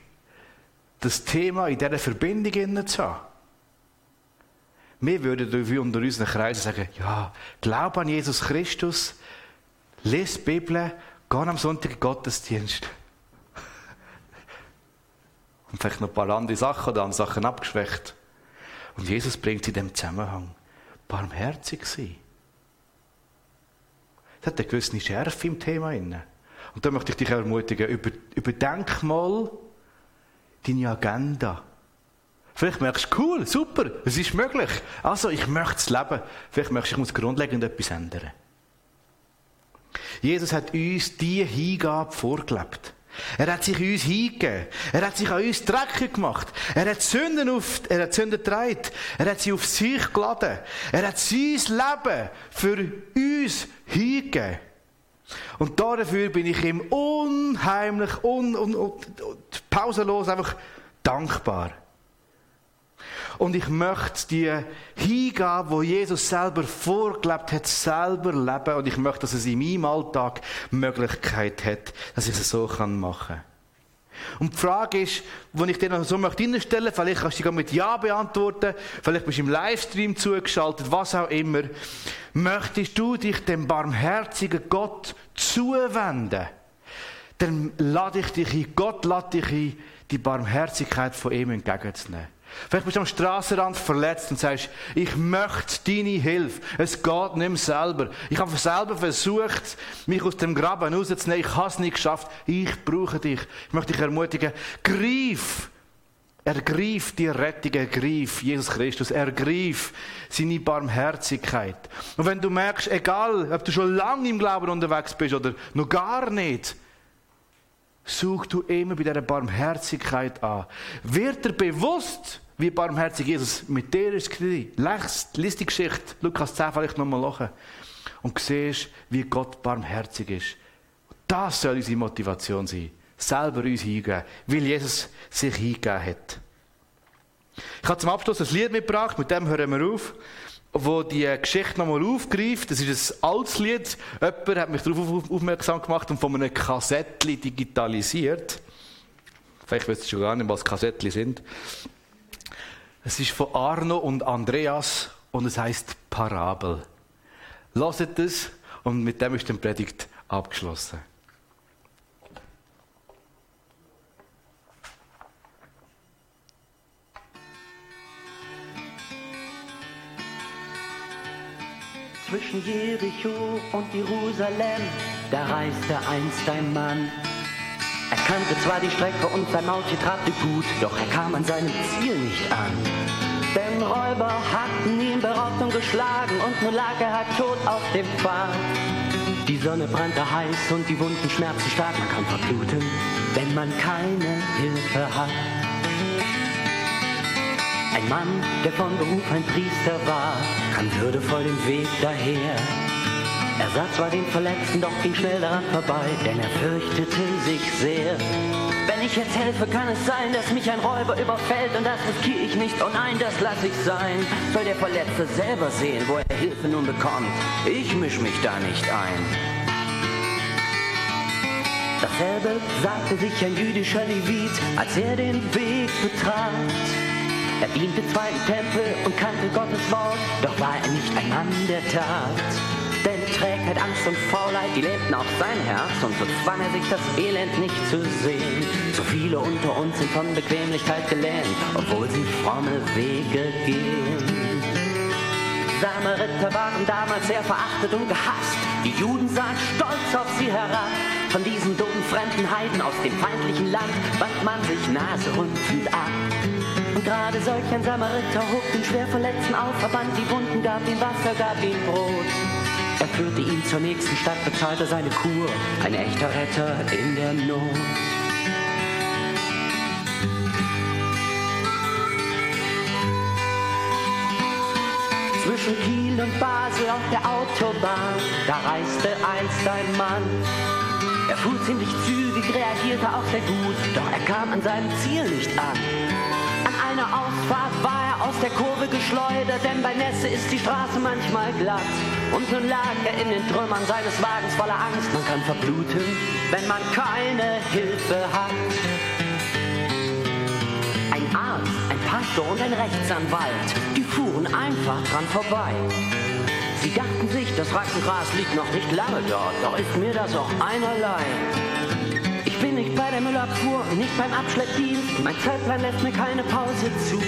[SPEAKER 1] das Thema in dieser Verbindung zu haben. Wir würden unter unseren Kreisen sagen, ja, glaub an Jesus Christus, lese die Bibel, geh am Sonntag in Gottesdienst. Und vielleicht noch ein paar andere Sachen oder andere Sachen abgeschwächt. Und Jesus bringt in dem Zusammenhang barmherzig sein. Es hat eine gewisse Schärfe im Thema inne. Und da möchte ich dich ermutigen, über, überdenk mal deine Agenda. Vielleicht merkst du, cool, super, es ist möglich. Also, ich möchte es leben. Vielleicht merkst du, ich muss grundlegend etwas ändern. Jesus hat uns diese Hingabe vorgelebt. Er hat sich uns hingegeben. Er hat sich an uns dreckig gemacht. Er hat Sünden auf, er hat Sünden getragen. Er hat sie auf sich geladen. Er hat sein Leben für uns hingegeben. Und dafür bin ich ihm unheimlich, un, un, un, pausenlos einfach dankbar. Und ich möchte die Hingabe, wo Jesus selber vorgelebt hat, selber leben. Und ich möchte, dass es in meinem Alltag Möglichkeit hat, dass ich es so machen kann. Und die Frage ist, wo ich dir noch so möchte reinstellen, vielleicht kannst du die mit Ja beantworten, vielleicht bist du im Livestream zugeschaltet, was auch immer. Möchtest du dich dem barmherzigen Gott zuwenden? Dann lade ich dich ein, Gott lade dich ein, die Barmherzigkeit von ihm entgegenzunehmen. Vielleicht bist du am Strassenrand verletzt und sagst, ich möchte deine Hilfe. Es geht nicht mehr selber. Ich habe selber versucht, mich aus dem Graben rauszunehmen. Ich habe es nicht geschafft. Ich brauche dich. Ich möchte dich ermutigen, greif. Ergreif die Rettung, ergreif Jesus Christus, ergreif seine Barmherzigkeit. Und wenn du merkst, egal, ob du schon lange im Glauben unterwegs bist oder noch gar nicht, such du immer bei dieser Barmherzigkeit an. Wird dir bewusst, wie barmherzig Jesus mit dir ist? Lies die Geschichte, Lukas 10 vielleicht nochmal lachen. Und siehst, wie Gott barmherzig ist. Das soll unsere Motivation sein. Selber uns hingeben, weil Jesus sich hingegeben hat. Ich habe zum Abschluss ein Lied mitgebracht, mit dem hören wir auf wo die Geschichte nochmal aufgreift. Das ist ein altes Lied. Jemand hat mich darauf aufmerksam gemacht und von einem Kassettli digitalisiert. Vielleicht wisst ihr schon gar nicht, was Kassettli sind. Es ist von Arno und Andreas und es heißt Parabel. Lasst es und mit dem ist die Predigt abgeschlossen.
[SPEAKER 2] Zwischen Jericho und Jerusalem, da reiste einst ein Mann. Er kannte zwar die Strecke und sein Maultier trabte gut, doch er kam an seinem Ziel nicht an. Denn Räuber hatten ihn beraubt und geschlagen und nun lag er halb tot auf dem Pfad. Die Sonne brannte heiß und die Wunden schmerzten stark, man kann verbluten, wenn man keine Hilfe hat. Ein Mann, der von Beruf ein Priester war, kam würdevoll den Weg daher. Er sah zwar den Verletzten, doch ging schnell daran vorbei, denn er fürchtete sich sehr. Wenn ich jetzt helfe, kann es sein, dass mich ein Räuber überfällt und das riskiere ich nicht. Oh nein, das lasse ich sein. Soll der Verletzte selber sehen, wo er Hilfe nun bekommt. Ich misch mich da nicht ein. Dasselbe sagte sich ein jüdischer Levit, als er den Weg betrat. Er diente zwar im Tempel und kannte Gottes Wort, doch war er nicht ein Mann der Tat. Denn Trägheit, Angst und Faulheit, die lähmten auch sein Herz und so zwang er sich das Elend nicht zu sehen. So viele unter uns sind von Bequemlichkeit gelähmt, obwohl sie fromme Wege gehen. Samariter waren damals sehr verachtet und gehasst. Die Juden sahen stolz auf sie herab. Von diesen dummen fremden Heiden aus dem feindlichen Land wand man sich naserümpfend ab. Und gerade solch ein Samariter hob den schwer Verletzten auf, verband die Wunden, gab ihm Wasser, gab ihm Brot. Er führte ihn zur nächsten Stadt, bezahlte seine Kur, ein echter Retter in der Not. Zwischen Kiel und Basel auf der Autobahn, da reiste einst ein Mann. Er fuhr ziemlich zügig, reagierte auch sehr gut, doch er kam an seinem Ziel nicht an einer Ausfahrt war er aus der Kurve geschleudert, denn bei Nässe ist die Straße manchmal glatt. Und nun lag er in den Trümmern seines Wagens voller Angst. Man kann verbluten, wenn man keine Hilfe hat. Ein Arzt, ein Pastor und ein Rechtsanwalt, die fuhren einfach dran vorbei. Sie dachten sich, das Rackengras liegt noch nicht lange dort, doch ist mir das auch einerlei bin nicht bei der Müllabfuhr, nicht beim Abschleppdienst. Mein Zeitplan lässt mir keine Pause zu.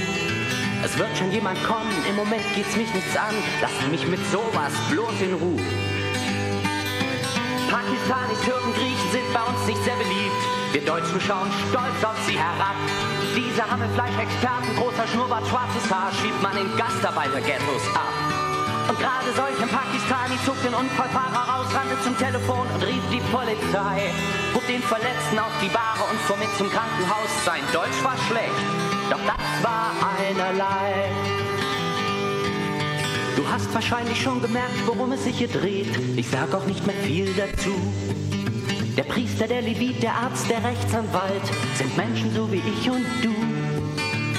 [SPEAKER 2] Es wird schon jemand kommen, im Moment geht's mich nichts an. Lassen mich mit sowas bloß in Ruhe. Pakistanis, Türken, Griechen sind bei uns nicht sehr beliebt. Wir Deutschen schauen stolz auf sie herab. Diese Hammelfleischexperten, großer Schnurrbart, schwarzes Haar, schiebt man in Gastarbeiter-Ghettos ab. Und gerade solch ein Pakistani zog den Unfallfahrer raus, rannte zum Telefon und rief die Polizei. Hob den Verletzten auf die Bahre und fuhr mit zum Krankenhaus. Sein Deutsch war schlecht, doch das war einerlei. Du hast wahrscheinlich schon gemerkt, worum es sich hier dreht. Ich sag auch nicht mehr viel dazu. Der Priester, der Levit, der Arzt, der Rechtsanwalt sind Menschen so wie ich und du.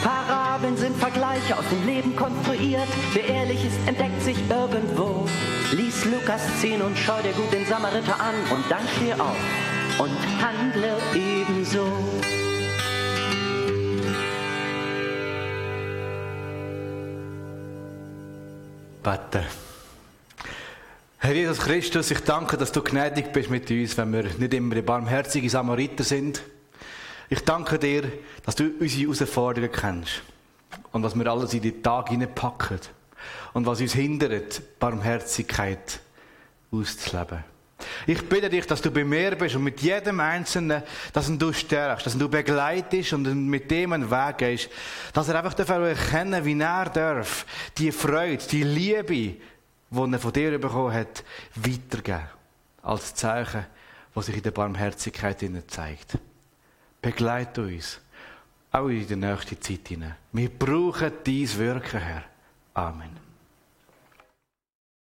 [SPEAKER 2] Parabel Vokabeln sind Vergleiche aus dem Leben konstruiert. Wer ehrlich ist, entdeckt sich irgendwo. Lies Lukas 10 und schau dir gut den Samariter an und dann steh auf und handle ebenso.
[SPEAKER 1] Beten. Herr Jesus Christus, ich danke, dass du gnädig bist mit uns, wenn wir nicht immer die barmherzigen Samariter sind. Ich danke dir, dass du unsere Herausforderungen kennst und was wir alles in den Tag hineinpacken und was uns hindert, Barmherzigkeit auszuleben. Ich bitte dich, dass du bei mir bist und mit jedem Einzelnen, dass du stärkst, dass du begleitest und mit dem einen Weg gehst, dass er einfach erkennen darf, wie er darf, die Freude, die Liebe, die er von dir bekommen hat, weitergeben. Als Zeichen, was sich in der Barmherzigkeit zeigt. Begleite uns. Auch in die nächste Zeit hinein. Wir brauchen dies Wirken, Herr. Amen.